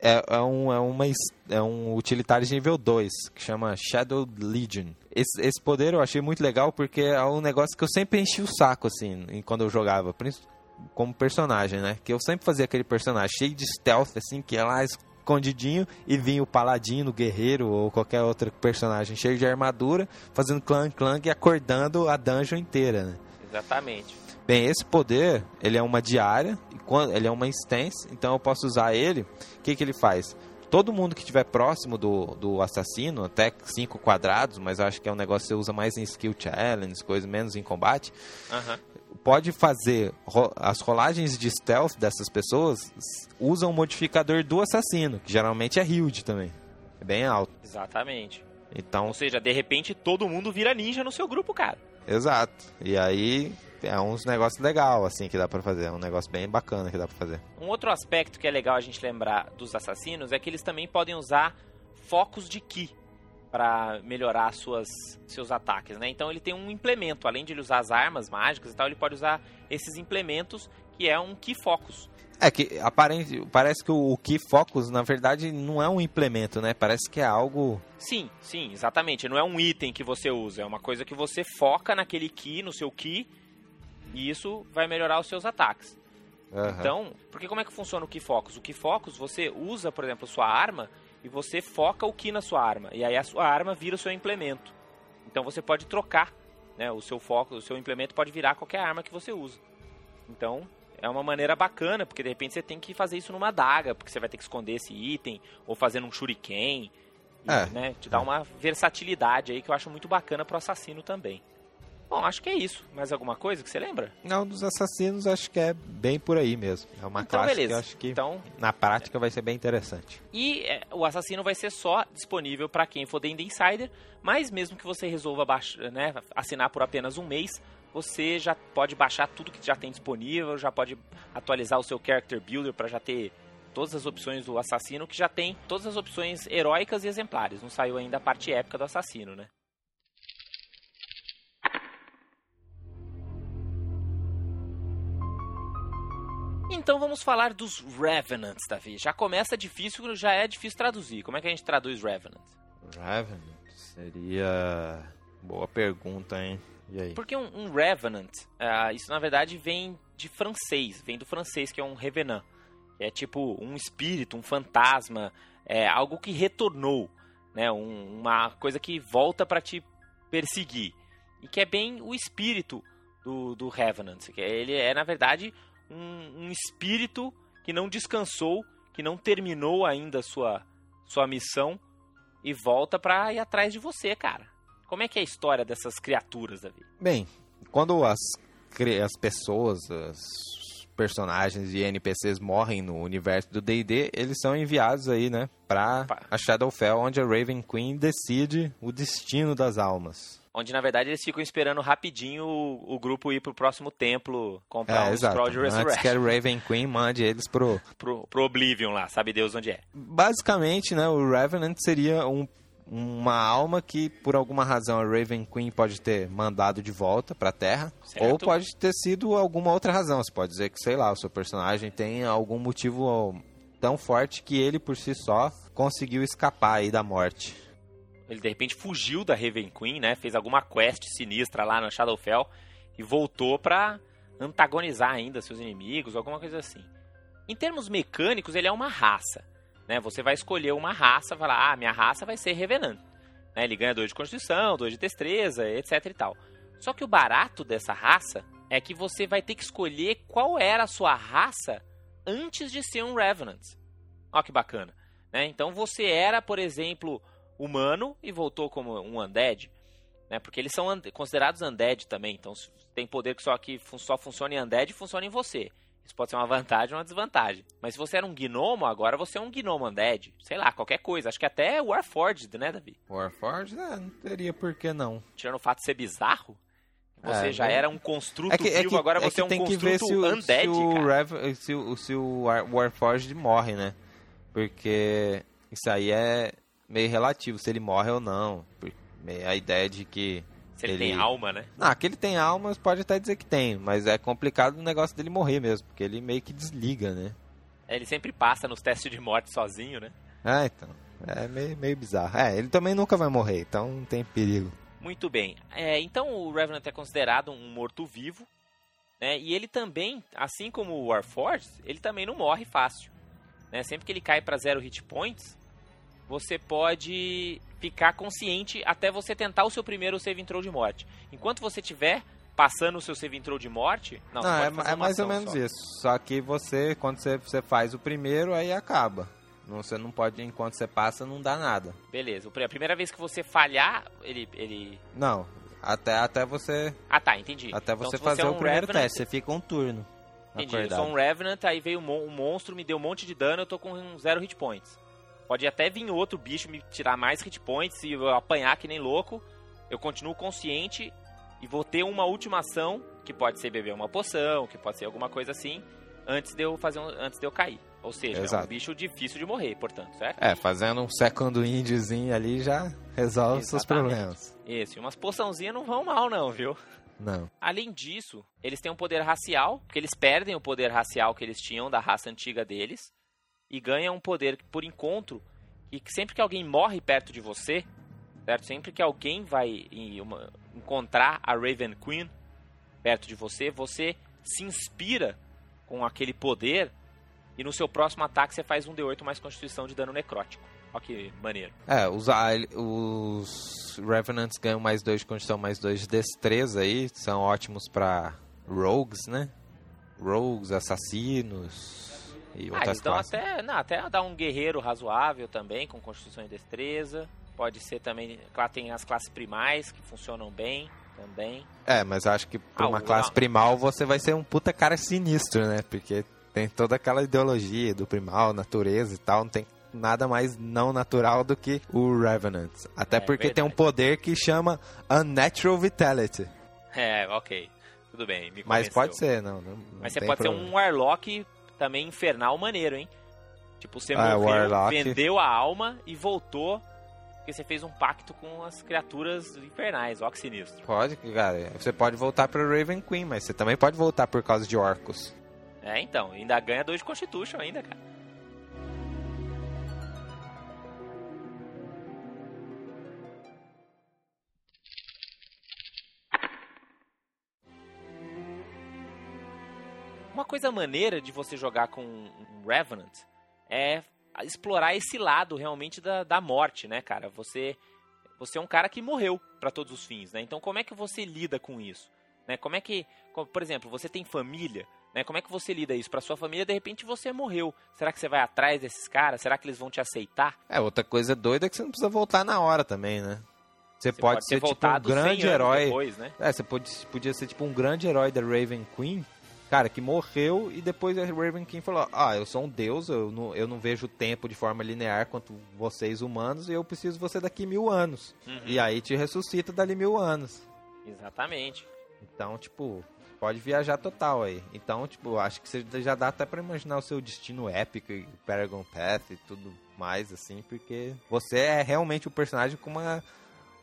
É, é um, é, uma, é um utilitário de nível 2, que chama Shadow Legion. Esse, esse poder eu achei muito legal porque é um negócio que eu sempre enchi o saco, assim, quando eu jogava, como personagem, né? Que eu sempre fazia aquele personagem cheio de stealth, assim, que é lá escondidinho e vinha o paladino, o guerreiro ou qualquer outro personagem cheio de armadura, fazendo clang clang e acordando a dungeon inteira, né? Exatamente. Bem, esse poder, ele é uma diária, ele é uma instância, então eu posso usar ele. O que, que ele faz? Todo mundo que estiver próximo do, do assassino, até 5 quadrados, mas eu acho que é um negócio que você usa mais em skill challenge, coisa menos em combate, pode fazer ro- as rolagens de stealth dessas pessoas usam o modificador do assassino, que geralmente é Hild também. É bem alto. Exatamente. Então, Ou seja, de repente todo mundo vira ninja no seu grupo, cara. exato. E aí é uns negócios legal assim que dá pra fazer, é um negócio bem bacana que dá pra fazer. Um outro aspecto que é legal a gente lembrar dos assassinos é que eles também podem usar focos de ki para melhorar suas, seus ataques, né? Então ele tem um implemento, além de ele usar as armas mágicas e tal, ele pode usar esses implementos que é um Key Focus. É que aparente, parece que o Key Focus, na verdade, não é um implemento, né? Parece que é algo. Sim, sim, exatamente. Não é um item que você usa, é uma coisa que você foca naquele Key, no seu Key, e isso vai melhorar os seus ataques. Uhum. Então, porque como é que funciona o Key Focus? O Key Focus, você usa, por exemplo, sua arma e você foca o Key na sua arma. E aí a sua arma vira o seu implemento. Então você pode trocar, né? O seu foco, o seu implemento pode virar qualquer arma que você usa. Então, é uma maneira bacana, porque de repente você tem que fazer isso numa daga, porque você vai ter que esconder esse item, ou fazer num shuriken. E, É. né, te dá uma versatilidade aí que eu acho muito bacana pro assassino também. Bom, acho que é isso. Mais alguma coisa que você lembra? Não, dos assassinos acho que é bem por aí mesmo. É uma Então, classe beleza. que eu acho que Então, na prática vai ser bem interessante. E é, o assassino vai ser só disponível para quem for The Insider, mas mesmo que você resolva baixar, né, assinar por apenas um mês, você já pode baixar tudo que já tem disponível, já pode atualizar o seu Character Builder para já ter todas as opções do assassino, que já tem todas as opções heróicas e exemplares. Não saiu ainda a parte épica do assassino, né? Então vamos falar dos Revenants, Davi. Já começa difícil, já é difícil traduzir. Como é que a gente traduz Revenant? Revenant seria. Boa pergunta, hein? E aí? Porque um, um Revenant, ah, isso na verdade vem de francês, vem do francês que é um Revenant. É tipo um espírito, um fantasma, é algo que retornou, né? Um- uma coisa que volta para te perseguir. E que é bem o espírito do, do Revenant. Que ele é, na verdade, um, um espírito que não descansou, que não terminou ainda a sua, sua missão e volta pra ir atrás de você, cara. Como é que é a história dessas criaturas, Davi? Bem, quando as, as pessoas, os personagens e NPCs morrem no universo do D&D, eles são enviados aí, né, pra a Shadowfell, onde a Raven Queen decide o destino das almas. Onde, na verdade, eles ficam esperando rapidinho o, o grupo ir pro próximo templo comprar é, um exato. Scroll de Antes que Resurrection. a Raven Queen mande eles pro... Pro, pro Oblivion lá, sabe Deus onde é. Basicamente, né, o Revenant seria um- uma alma que, por alguma razão, a Raven Queen pode ter mandado de volta pra Terra. Certo. Ou pode ter sido alguma outra razão. Você pode dizer que, sei lá, o seu personagem tem algum motivo tão forte que ele, por si só, conseguiu escapar aí da morte. Ele, de repente, fugiu da Raven Queen, né? Fez alguma quest sinistra lá no Shadowfell e voltou pra antagonizar ainda seus inimigos, alguma coisa assim. Em termos mecânicos, ele é uma raça. Né? Você vai escolher uma raça, falar, ah, minha raça vai ser Revenant. Né? Ele ganha 2 de Constituição, 2 de Destreza, etc e tal. Só que o barato dessa raça é que você vai ter que escolher qual era a sua raça antes de ser um Revenant. Olha que bacana. Né? Então você era, por exemplo, humano e voltou como um Undead. Né? Porque eles são considerados Undead também. Então tem poder que só, que só funciona em Undead e funciona em você. Isso pode ser uma vantagem ou uma desvantagem. Mas se você era um gnomo, agora você é um gnomo Undead. Sei lá, qualquer coisa. Acho que até Warforged, né, Davi? Warforged, é, não teria por que não. Tirando o fato de ser bizarro. Você É, já né? era um construto vivo, agora você é, um que construto se o, Undead, se o, cara. Rev- se o, se o War- Warforged morre, né? Porque isso aí é meio relativo, se ele morre ou não. A ideia de que... Se ele, ele- tem alma, né? Ah, que ele tem almas, pode até dizer que tem, mas é complicado o negócio dele morrer mesmo, porque ele meio que desliga, né? Ele sempre passa nos testes de morte sozinho, né? Ah, então. É meio, meio bizarro. É, ele também nunca vai morrer, então não tem perigo. Muito bem. É, então o Revenant é considerado um morto-vivo, né? E ele também, assim como o Warforged, ele também não morre fácil. Né? Sempre que ele cai para zero hit points, você pode ficar consciente até você tentar o seu primeiro save throw de morte. Enquanto você estiver passando o seu save throw de morte, não, Não, é, é mais ou menos só. isso. Só que você, quando você, você faz o primeiro, aí acaba. Você não pode, enquanto você passa, não dá nada. Beleza. A primeira vez que você falhar, ele, ele... Não, até, até você, Ah, tá, entendi. até Então, você fazer é o um primeiro Revenant, teste. Você fica um turno. Entendi, eu acordado. sou um Revenant, aí veio um, mon- monstro, me deu um monte de dano, eu tô com zero hit points. Pode até vir outro bicho me tirar mais hit points e eu apanhar que nem louco. Eu continuo consciente e vou ter uma última ação, que pode ser beber uma poção, que pode ser alguma coisa assim, antes de eu fazer um- antes de eu cair. Ou seja, é um Exato. bicho difícil de morrer, portanto, certo? É, fazendo um segundo indiezinho ali já, resolve seus Exatamente. problemas. Isso, e umas poçãozinhas não vão mal não, viu? Não. Além disso, eles têm um poder racial, porque eles perdem o poder racial que eles tinham da raça antiga deles e ganham um poder por encontro e que sempre que alguém morre perto de você, certo? Sempre que alguém vai uma- encontrar a Raven Queen perto de você, você se inspira com aquele poder e no seu próximo ataque você faz um D8 mais constituição de dano necrótico. Olha que maneiro. É, os, a- os Revenants ganham mais dois de condição, mais dois de destreza aí. São ótimos pra rogues, né? Rogues, assassinos e Ah, dão classes. até, não, até dá um guerreiro razoável também, com constituição e destreza. Pode ser também, lá tem as classes primais que funcionam bem também. É, mas eu acho que pra Ah, uma classe ah. primal você vai ser um puta cara sinistro, né? Porque tem toda aquela ideologia do primal, natureza e tal. Não tem nada mais não natural do que o Revenant. Até É porque tem um verdade. poder que chama Unnatural Vitality. É, ok. Tudo bem, me Mas pode ser, não. não Mas você pode problema. ser um Warlock também infernal maneiro, hein? Tipo, você Ah, morreu, Warlock. vendeu a alma e voltou porque você fez um pacto com as criaturas infernais. Ó que sinistro. Pode, cara. Você pode voltar pra Raven Queen, mas você também pode voltar por causa de orcos. É, então, ainda ganha dois de Constitution ainda, cara. Uma coisa maneira de você jogar com um Revenant é explorar esse lado realmente da, da morte, né, cara? Você você é um cara que morreu pra todos os fins, né? Então como é que você lida com isso? Né? Como é que, por exemplo, você tem família, né? Como é que você lida isso? Pra sua família, de repente você morreu. Será que você vai atrás desses caras? Será que eles vão te aceitar? É, outra coisa doida é que você não precisa voltar na hora também, né? Você, Você pode, ser tipo um 100 grande herói. Depois, né? É, você pode, podia ser tipo um grande herói da Raven Queen, cara, que morreu e depois a Raven Queen falou: Ah, eu sou um deus, eu não, eu não vejo o tempo de forma linear quanto vocês humanos e eu preciso de você daqui mil anos. Uhum. E aí te ressuscita dali mil anos. Exatamente. Então, tipo, pode viajar total aí. Então, tipo, acho que você já dá até pra imaginar o seu destino épico e Paragon Path e tudo mais, assim, porque você é realmente o personagem com uma,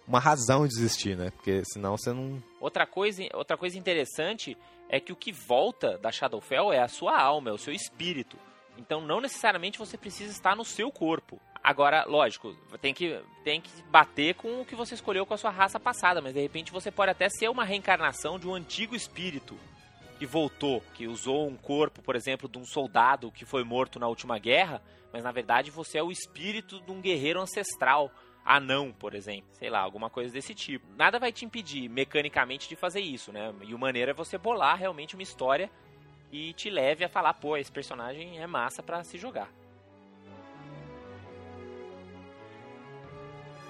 uma razão de existir, né? Porque senão você não. Outra coisa, outra coisa interessante é que o que volta da Shadowfell é a sua alma, é o seu espírito. Então não necessariamente você precisa estar no seu corpo. Agora, lógico, tem que, tem que bater com o que você escolheu com a sua raça passada, mas de repente você pode até ser uma reencarnação de um antigo espírito que voltou, que usou um corpo, por exemplo, de um soldado que foi morto na última guerra, mas na verdade você é o espírito de um guerreiro ancestral anão, por exemplo. Sei lá, alguma coisa desse tipo. Nada vai te impedir mecanicamente de fazer isso, né? E o maneiro é você bolar realmente uma história que te leve a falar, pô, esse personagem é massa pra se jogar.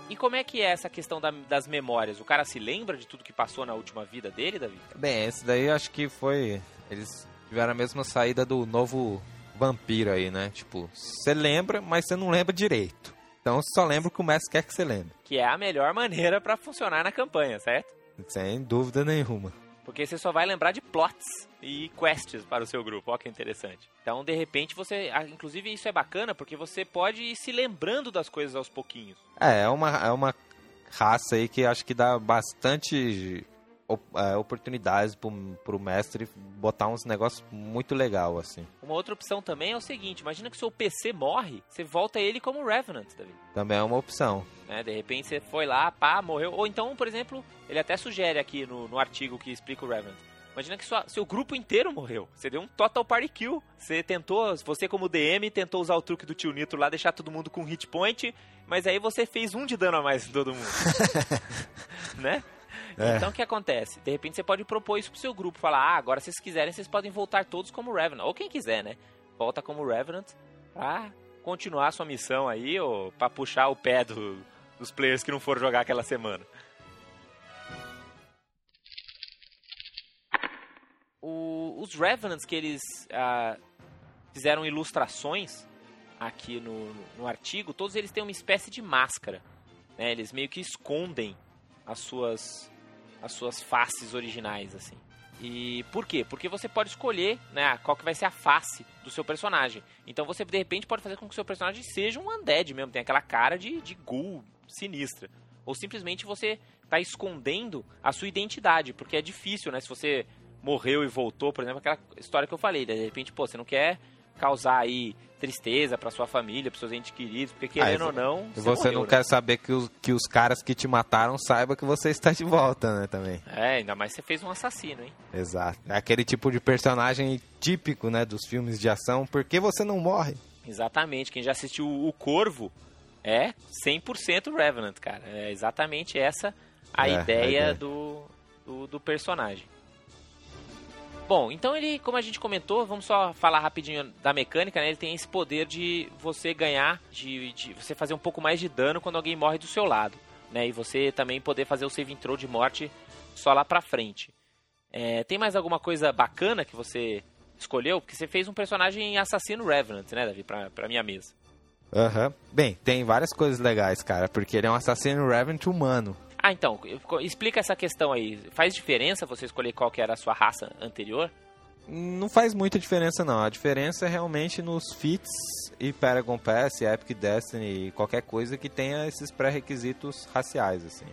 E como é que é essa questão da- das memórias? O cara se lembra de tudo que passou na última vida dele, Davi? Bem, esse daí acho que foi. Eles tiveram a mesma saída do novo vampiro aí, né? Tipo, você lembra, mas você não lembra direito. Então só lembra o que o mestre quer que você lembre. Que é a melhor maneira pra funcionar na campanha, certo? Sem dúvida nenhuma. Porque você só vai lembrar de plots e quests para o seu grupo. Ó, que interessante. Então, de repente, você. ah, Inclusive, isso é bacana porque você pode ir se lembrando das coisas aos pouquinhos. É, é uma, é uma raça aí que acho que dá bastante oportunidades pro, pro mestre botar uns negócios muito legal, assim. Uma outra opção também é o seguinte: imagina que o seu PC morre, você volta ele como Revenant. Também é uma opção. né? De repente você foi lá, pá, morreu. Ou então, por exemplo, ele até sugere aqui no, no artigo que explica o Revenant. Imagina que sua- seu grupo inteiro morreu. Você deu um total party kill. Você tentou, você como DM, tentou usar o truque do tio Nitro lá, deixar todo mundo com hit point, mas aí você fez um de dano a mais em todo mundo. né? É. Então o que acontece? De repente você pode propor isso pro seu grupo, falar: "Ah, agora se vocês quiserem, vocês podem voltar todos como Revenant". Ou quem quiser, né? Volta como Revenant pra continuar a sua missão aí, ou pra puxar o pé do- dos players que não foram jogar aquela semana. O- os Revenants que eles ah, fizeram ilustrações aqui no, no artigo, todos eles têm uma espécie de máscara. né? Eles meio que escondem as suas, as suas faces originais, assim. E por quê? Porque você pode escolher né, qual que vai ser a face do seu personagem. Então você, de repente, pode fazer com que o seu personagem seja um undead mesmo. Tem aquela cara de, de ghoul sinistra. ou simplesmente você está escondendo a sua identidade, porque é difícil, né? Se você morreu e voltou, por exemplo, aquela história que eu falei, de repente, pô, você não quer causar aí tristeza para sua família, para seus entes queridos, porque querendo Ah, ou não, você, você morreu, não né? quer saber que os, que os caras que te mataram saibam que você está de volta, né, também. É, ainda mais você fez um assassino, hein? Exato. É aquele tipo de personagem típico, né, dos filmes de ação. Por que você não morre? Exatamente. Quem já assistiu o Corvo é 100% Revenant, cara. É exatamente essa a, É, a ideia, ideia. Do, do, do personagem. Bom, então ele, como a gente comentou, vamos só falar rapidinho da mecânica, né? Ele tem esse poder de você ganhar, de, de você fazer um pouco mais de dano quando alguém morre do seu lado, né? E você também poder fazer o save throw de morte só lá pra frente. É, tem mais alguma coisa bacana que você escolheu? Porque você fez um personagem assassino Revenant, né, Davi, pra, pra minha mesa. Aham. Bem, tem várias coisas legais, cara, porque ele é um assassino Revenant humano. Ah, então, explica essa questão aí. Faz diferença você escolher qual que era a sua raça anterior? Não faz muita diferença, não. A diferença é realmente nos feats e Paragon Pass, Epic Destiny e qualquer coisa que tenha esses pré-requisitos raciais, assim.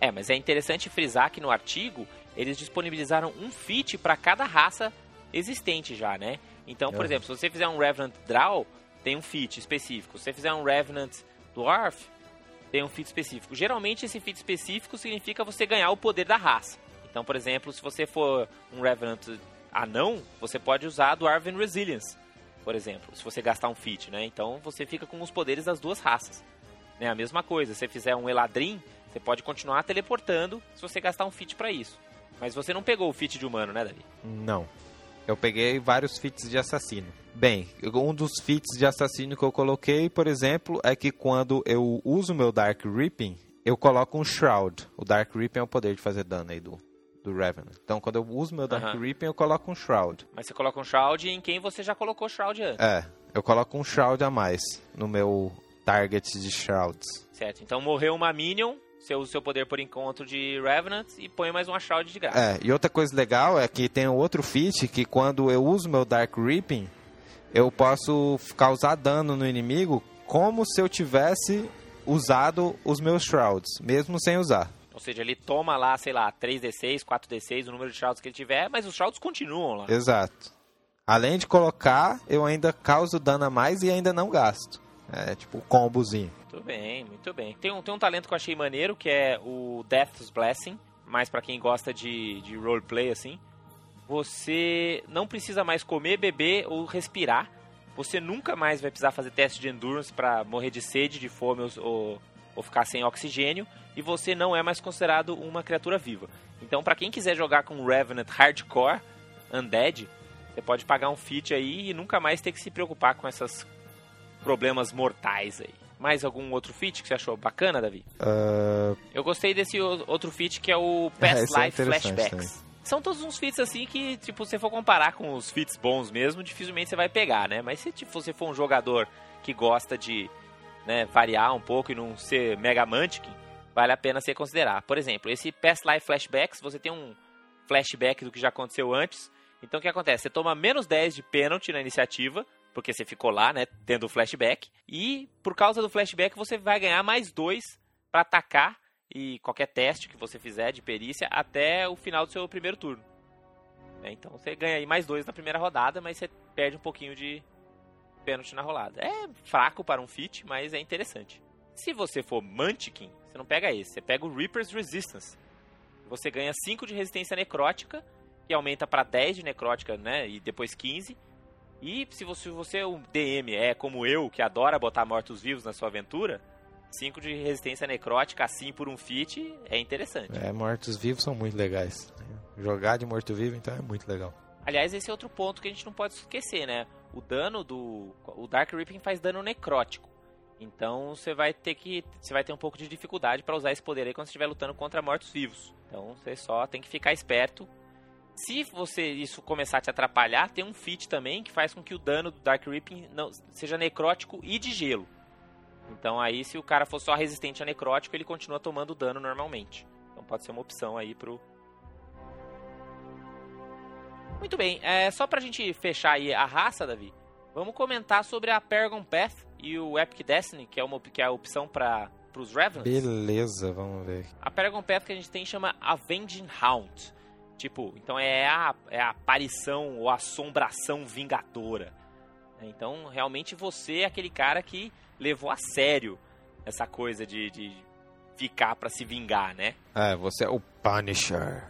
É, mas é interessante frisar que no artigo eles disponibilizaram um feat para cada raça existente já, né? Então, por Uhum. exemplo, se você fizer um Revenant Draw, tem um feat específico. Se você fizer um Revenant Dwarf, tem um feat específico. Geralmente esse feat específico significa você ganhar o poder da raça. Então, por exemplo, se você for um Revenant anão, você pode usar Dwarven Resilience, por exemplo, se você gastar um feat, né? Então você fica com os poderes das duas raças. Né? A mesma coisa, se você fizer um Eladrin, você pode continuar teleportando se você gastar um feat pra isso. Mas você não pegou o feat de humano, né, Davi? Não. Eu peguei vários feats de assassino. Bem, um dos feats de assassino que eu coloquei, por exemplo, é que quando eu uso meu Dark Reaping, eu coloco um Shroud. O Dark Reaping é o poder de fazer dano aí do, do Revenant. Então, quando eu uso meu Dark. Reaping, eu coloco um Shroud. Mas você coloca um Shroud em quem você já colocou Shroud antes, É, eu coloco um Shroud a mais no meu target de Shrouds. certo? Então morreu uma Minion, você usa o seu poder por encontro de Revenant e põe mais uma Shroud de graça. É, e outra coisa legal é que tem um outro feat que quando eu uso meu Dark Reaping, eu posso causar dano no inimigo como se eu tivesse usado os meus Shrouds, mesmo sem usar. Ou seja, ele toma lá, sei lá, 3d6, 4d6, o número de Shrouds que ele tiver, mas os Shrouds continuam lá. Exato. Além de colocar, eu ainda causo dano a mais e ainda não gasto. É tipo combozinho. Muito bem, muito bem. Tem um, tem um talento que eu achei maneiro, que é o Death's Blessing, mais pra quem gosta de, de roleplay, assim. Você não precisa mais comer, beber ou respirar. Você nunca mais vai precisar fazer teste de endurance pra morrer de sede, de fome ou, ou, ficar sem oxigênio. E você não é mais considerado uma criatura viva. Então, pra quem quiser jogar com Revenant Hardcore, Undead, você pode pagar um feat aí e nunca mais ter que se preocupar com esses problemas mortais aí. Mais algum outro feat que você achou bacana, Davi? Ah, Eu gostei desse outro feat que é o É, Past é Life interessante Flashbacks. São todos uns feats assim que, tipo, se você for comparar com os feats bons mesmo, dificilmente você vai pegar, né? Mas se tipo, você for um jogador que gosta de né, variar um pouco e não ser mega mantic, vale a pena você considerar. Por exemplo, esse Past Life Flashbacks, você tem um flashback do que já aconteceu antes. Então o que acontece? Você toma menos 10 de pênalti na iniciativa, porque você ficou lá, né, tendo o flashback. E por causa do flashback você vai ganhar mais 2 para atacar e qualquer teste que você fizer de perícia até o final do seu primeiro turno. né? Então você ganha aí mais dois na primeira rodada, mas você perde um pouquinho de pênalti na rolada. É fraco para um feat, mas é interessante. Se você for Mantiquin, você não pega esse, você pega o Reaper's Resistance. Você ganha 5 de resistência necrótica, que aumenta para 10 de necrótica, né? E depois 15. E se você, você é um DM, é como eu, que adora botar mortos-vivos na sua aventura, 5 de resistência necrótica assim por um feat é interessante. é, mortos-vivos são muito legais. Jogar de morto-vivo, então, é muito legal. Aliás, esse é outro ponto que a gente não pode esquecer, né? O dano do. O Dark Reaping faz dano necrótico. Então você vai ter que. Você vai ter um pouco de dificuldade para usar esse poder aí quando você estiver lutando contra mortos-vivos. Então você só tem que ficar esperto. Se você isso começar a te atrapalhar, tem um feat também que faz com que o dano do Dark Reaping não, seja necrótico e de gelo. Então aí, se o cara for só resistente a necrótico, ele continua tomando dano normalmente. Então pode ser uma opção aí pro, muito bem, é, só pra gente fechar aí a raça, Davi, vamos comentar sobre a Paragon Path e o Epic Destiny, que é, uma, que é a opção pra pros Revenants? Beleza, vamos ver. A Paragon Path que a gente tem chama Avenging Hound. Tipo, então é a, é a aparição ou assombração vingadora. Então, realmente você é aquele cara que levou a sério essa coisa de, de ficar para se vingar, né? É, você é o Punisher.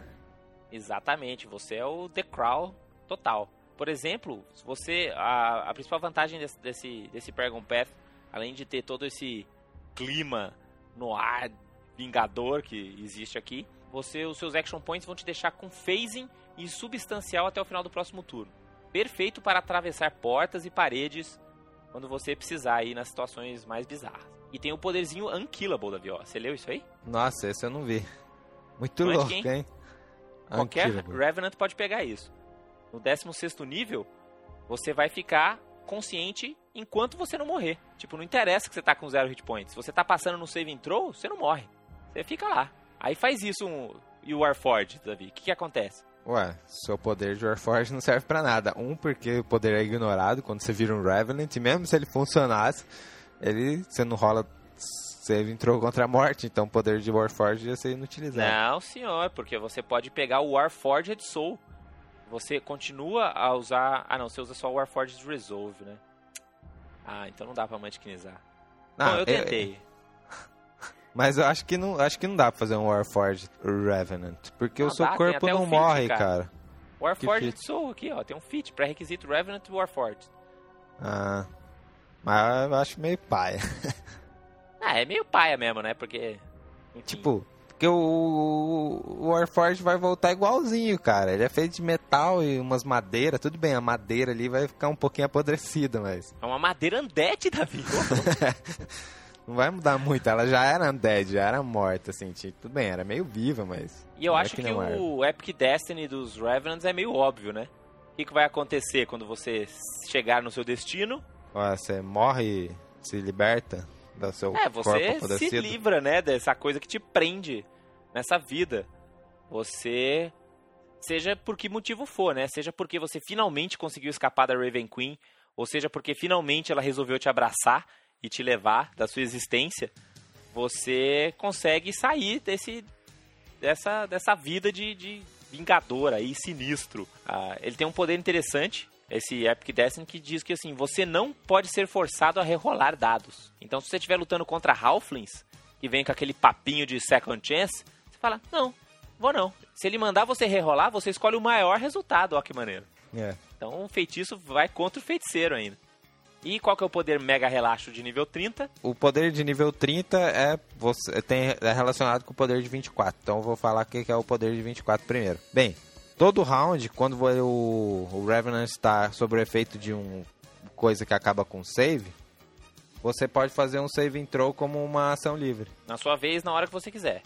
Exatamente, você é o The Crow total. Por exemplo, você a, a principal vantagem desse, desse, desse Paragon Path, além de ter todo esse clima no ar vingador que existe aqui, você os seus action points vão te deixar com phasing e substancial até o final do próximo turno. Perfeito para atravessar portas e paredes quando você precisar aí nas situações mais bizarras. E tem o poderzinho Unkillable, Davi, ó. Você leu isso aí? Nossa, esse eu não vi. Muito Não louco, hein? Qualquer Unkillable. Revenant pode pegar isso. No 16 nível, você vai ficar consciente enquanto você não morrer. Tipo, não interessa que você tá com zero hit points. Se você tá passando no save and throw, você não morre. Você fica lá. Aí faz isso um, e o Warforged, Davi. O que, que acontece? Ué, seu poder de Warforged não serve pra nada. Um, porque o poder é ignorado quando você vira um Revenant, e mesmo se ele funcionasse, ele, você não rola, você entrou contra a morte, então o poder de Warforged ia ser inutilizado. Não, senhor, porque você pode pegar o Warforged Soul. Você continua a usar... Ah, não, você usa só o Warforged Resolve, né? Ah, então não dá pra mantiquinizar. Não, Bom, eu é- tentei. Mas eu acho que não, acho que não dá pra fazer um Warforged Revenant, porque Não, o seu dá, corpo não um feat, morre, cara. cara. Warforged feat? Soul aqui, ó. Tem um feat, pré-requisito Revenant e Warforged. Ah, mas eu acho meio paia. Ah, é meio paia mesmo, né? Porque... enfim. Tipo, porque o, o Warforged vai voltar igualzinho, cara. Ele é feito de metal e umas madeiras. Tudo bem, a madeira ali vai ficar um pouquinho apodrecida, mas É uma madeira andete, Davi. não vai mudar muito. Ela já era undead, já era morta, assim. tudo bem, era meio viva, mas... E eu é acho que, árvore. o Epic Destiny dos Revenants é meio óbvio, né? O que, que vai acontecer quando você chegar no seu destino? Ó, você morre, se liberta do seu É, corpo você se livra, né, dessa coisa que te prende nessa vida. Você, seja por que motivo for, né? Seja porque você finalmente conseguiu escapar da Raven Queen, ou seja porque finalmente ela resolveu te abraçar e te levar da sua existência, você consegue sair desse dessa, dessa vida de, de vingador aí, sinistro. Ah, ele tem um poder interessante, esse Epic Destiny, que diz que assim, você não pode ser forçado a rerolar dados. Então, se você estiver lutando contra Halflings, que vem com aquele papinho de second chance, você fala, não, vou não. Se ele mandar você rerolar, você escolhe o maior resultado, ó que maneiro. É. Então, o feitiço vai contra o feiticeiro ainda. E qual que é o poder mega relaxo de nível 30? O poder de nível 30 é, você, tem, é relacionado com o poder de 24. Então eu vou falar o que é o poder de 24 primeiro. Bem, todo round, quando o, o Revenant está sob o efeito de um coisa que acaba com save, você pode fazer um save and throw como uma ação livre. Na sua vez, na hora que você quiser.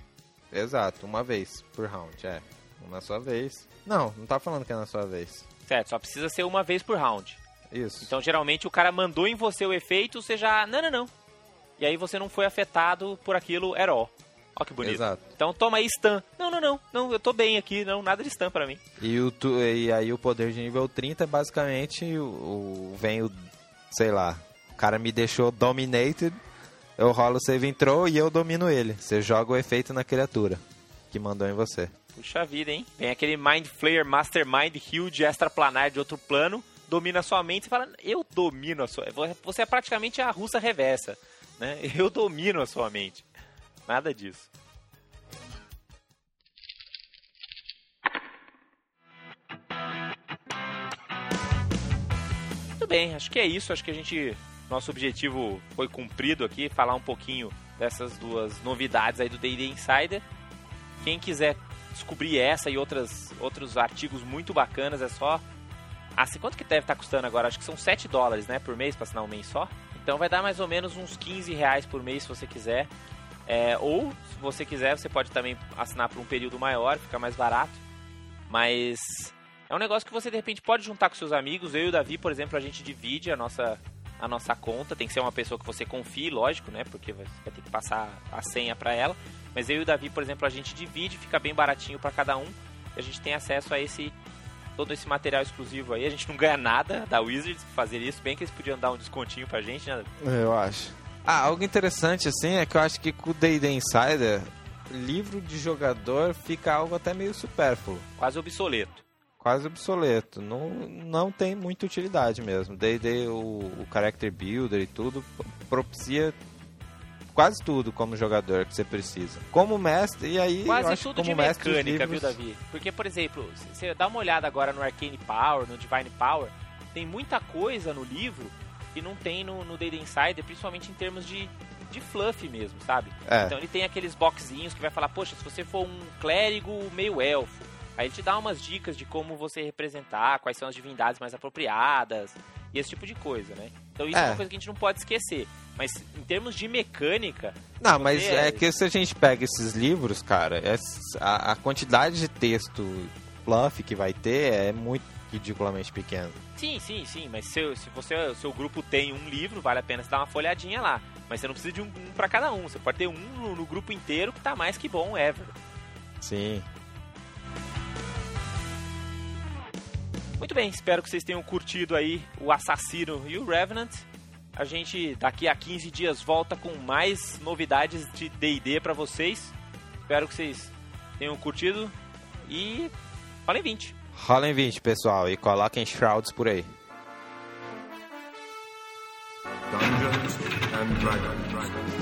Exato, uma vez por round, é. Na sua vez. Não, não tá falando que é na sua vez. Certo, só precisa ser uma vez por round. Isso. Então, geralmente, o cara mandou em você o efeito, você já... Não, não, não. E aí você não foi afetado por aquilo at all. Ó que bonito. Exato. Então, toma aí stun. Não, não, não. Não, eu tô bem aqui. Não, nada de stun pra mim. E, o, tu- e aí o poder de nível 30 é basicamente o, o- vem o, sei lá, o cara me deixou dominated, eu rolo o save and throw e eu domino ele. Você joga o efeito na criatura que mandou em você. Puxa vida, hein? Vem aquele Mind Flayer Mastermind Huge extraplanar de outro plano, domina a sua mente e fala, eu domino a sua... Você é praticamente a russa reversa, né? Eu domino a sua mente. Nada disso. Muito bem, acho que é isso. Acho que a gente... Nosso objetivo foi cumprido aqui, falar um pouquinho dessas duas novidades aí do D&D Insider. Quem quiser descobrir essa e outras, outros artigos muito bacanas, é só. Se quanto que deve estar custando agora? Acho que são 7 dólares, né, por mês, para assinar um mês só. Então vai dar mais ou menos uns 15 reais por mês se você quiser. É, ou, se você quiser, você pode também assinar por um período maior, fica mais barato. Mas é um negócio que você de repente pode juntar com seus amigos. Eu e o Davi, por exemplo, a gente divide a nossa, a nossa conta. Tem que ser uma pessoa que você confie, lógico, né? Porque vai vai ter que passar a senha para ela. Mas eu e o Davi, por exemplo, a gente divide, fica bem baratinho para cada um. E a gente tem acesso a esse todo esse material exclusivo aí. A gente não ganha nada da Wizards pra fazer isso, bem que eles podiam dar um descontinho pra gente, né? Eu acho. Ah, algo interessante assim é que eu acho que com o D&D Insider, livro de jogador fica algo até meio supérfluo. Quase obsoleto. Quase obsoleto. Não, não tem muita utilidade mesmo. D&D, o, o Character Builder e tudo, propicia quase tudo como jogador que você precisa. Como mestre, e aí Quase tudo de mestre, mecânica, livros- viu, Davi? Porque, por exemplo, se você dá uma olhada agora no Arcane Power, no Divine Power, tem muita coisa no livro que não tem no no D&D Insider, principalmente em termos de, de fluff mesmo, sabe? É. Então ele tem aqueles boxinhos que vai falar, poxa, se você for um clérigo meio elfo, aí ele te dá umas dicas de como você representar, quais são as divindades mais apropriadas, e esse tipo de coisa, né? Então isso é, É. uma coisa que a gente não pode esquecer. Mas em termos de mecânica, Não, mas é- é que se a gente pega esses livros, cara, é- a, a quantidade de texto fluff que vai ter é muito ridiculamente pequena. Sim, sim, sim, mas se, se você, o seu grupo tem um livro, vale a pena você dar uma folhadinha lá. Mas você não precisa de um, um para cada um, você pode ter um no, no grupo inteiro que tá mais que bom, ever. Sim. Muito bem, espero que vocês tenham curtido aí o Assassino e o Revenant. A gente daqui a 15 dias volta com mais novidades de D&D pra vocês. Espero que vocês tenham curtido e falem 20. Rolem 20, pessoal, e coloquem shrouds por aí. Dungeons and Dragons.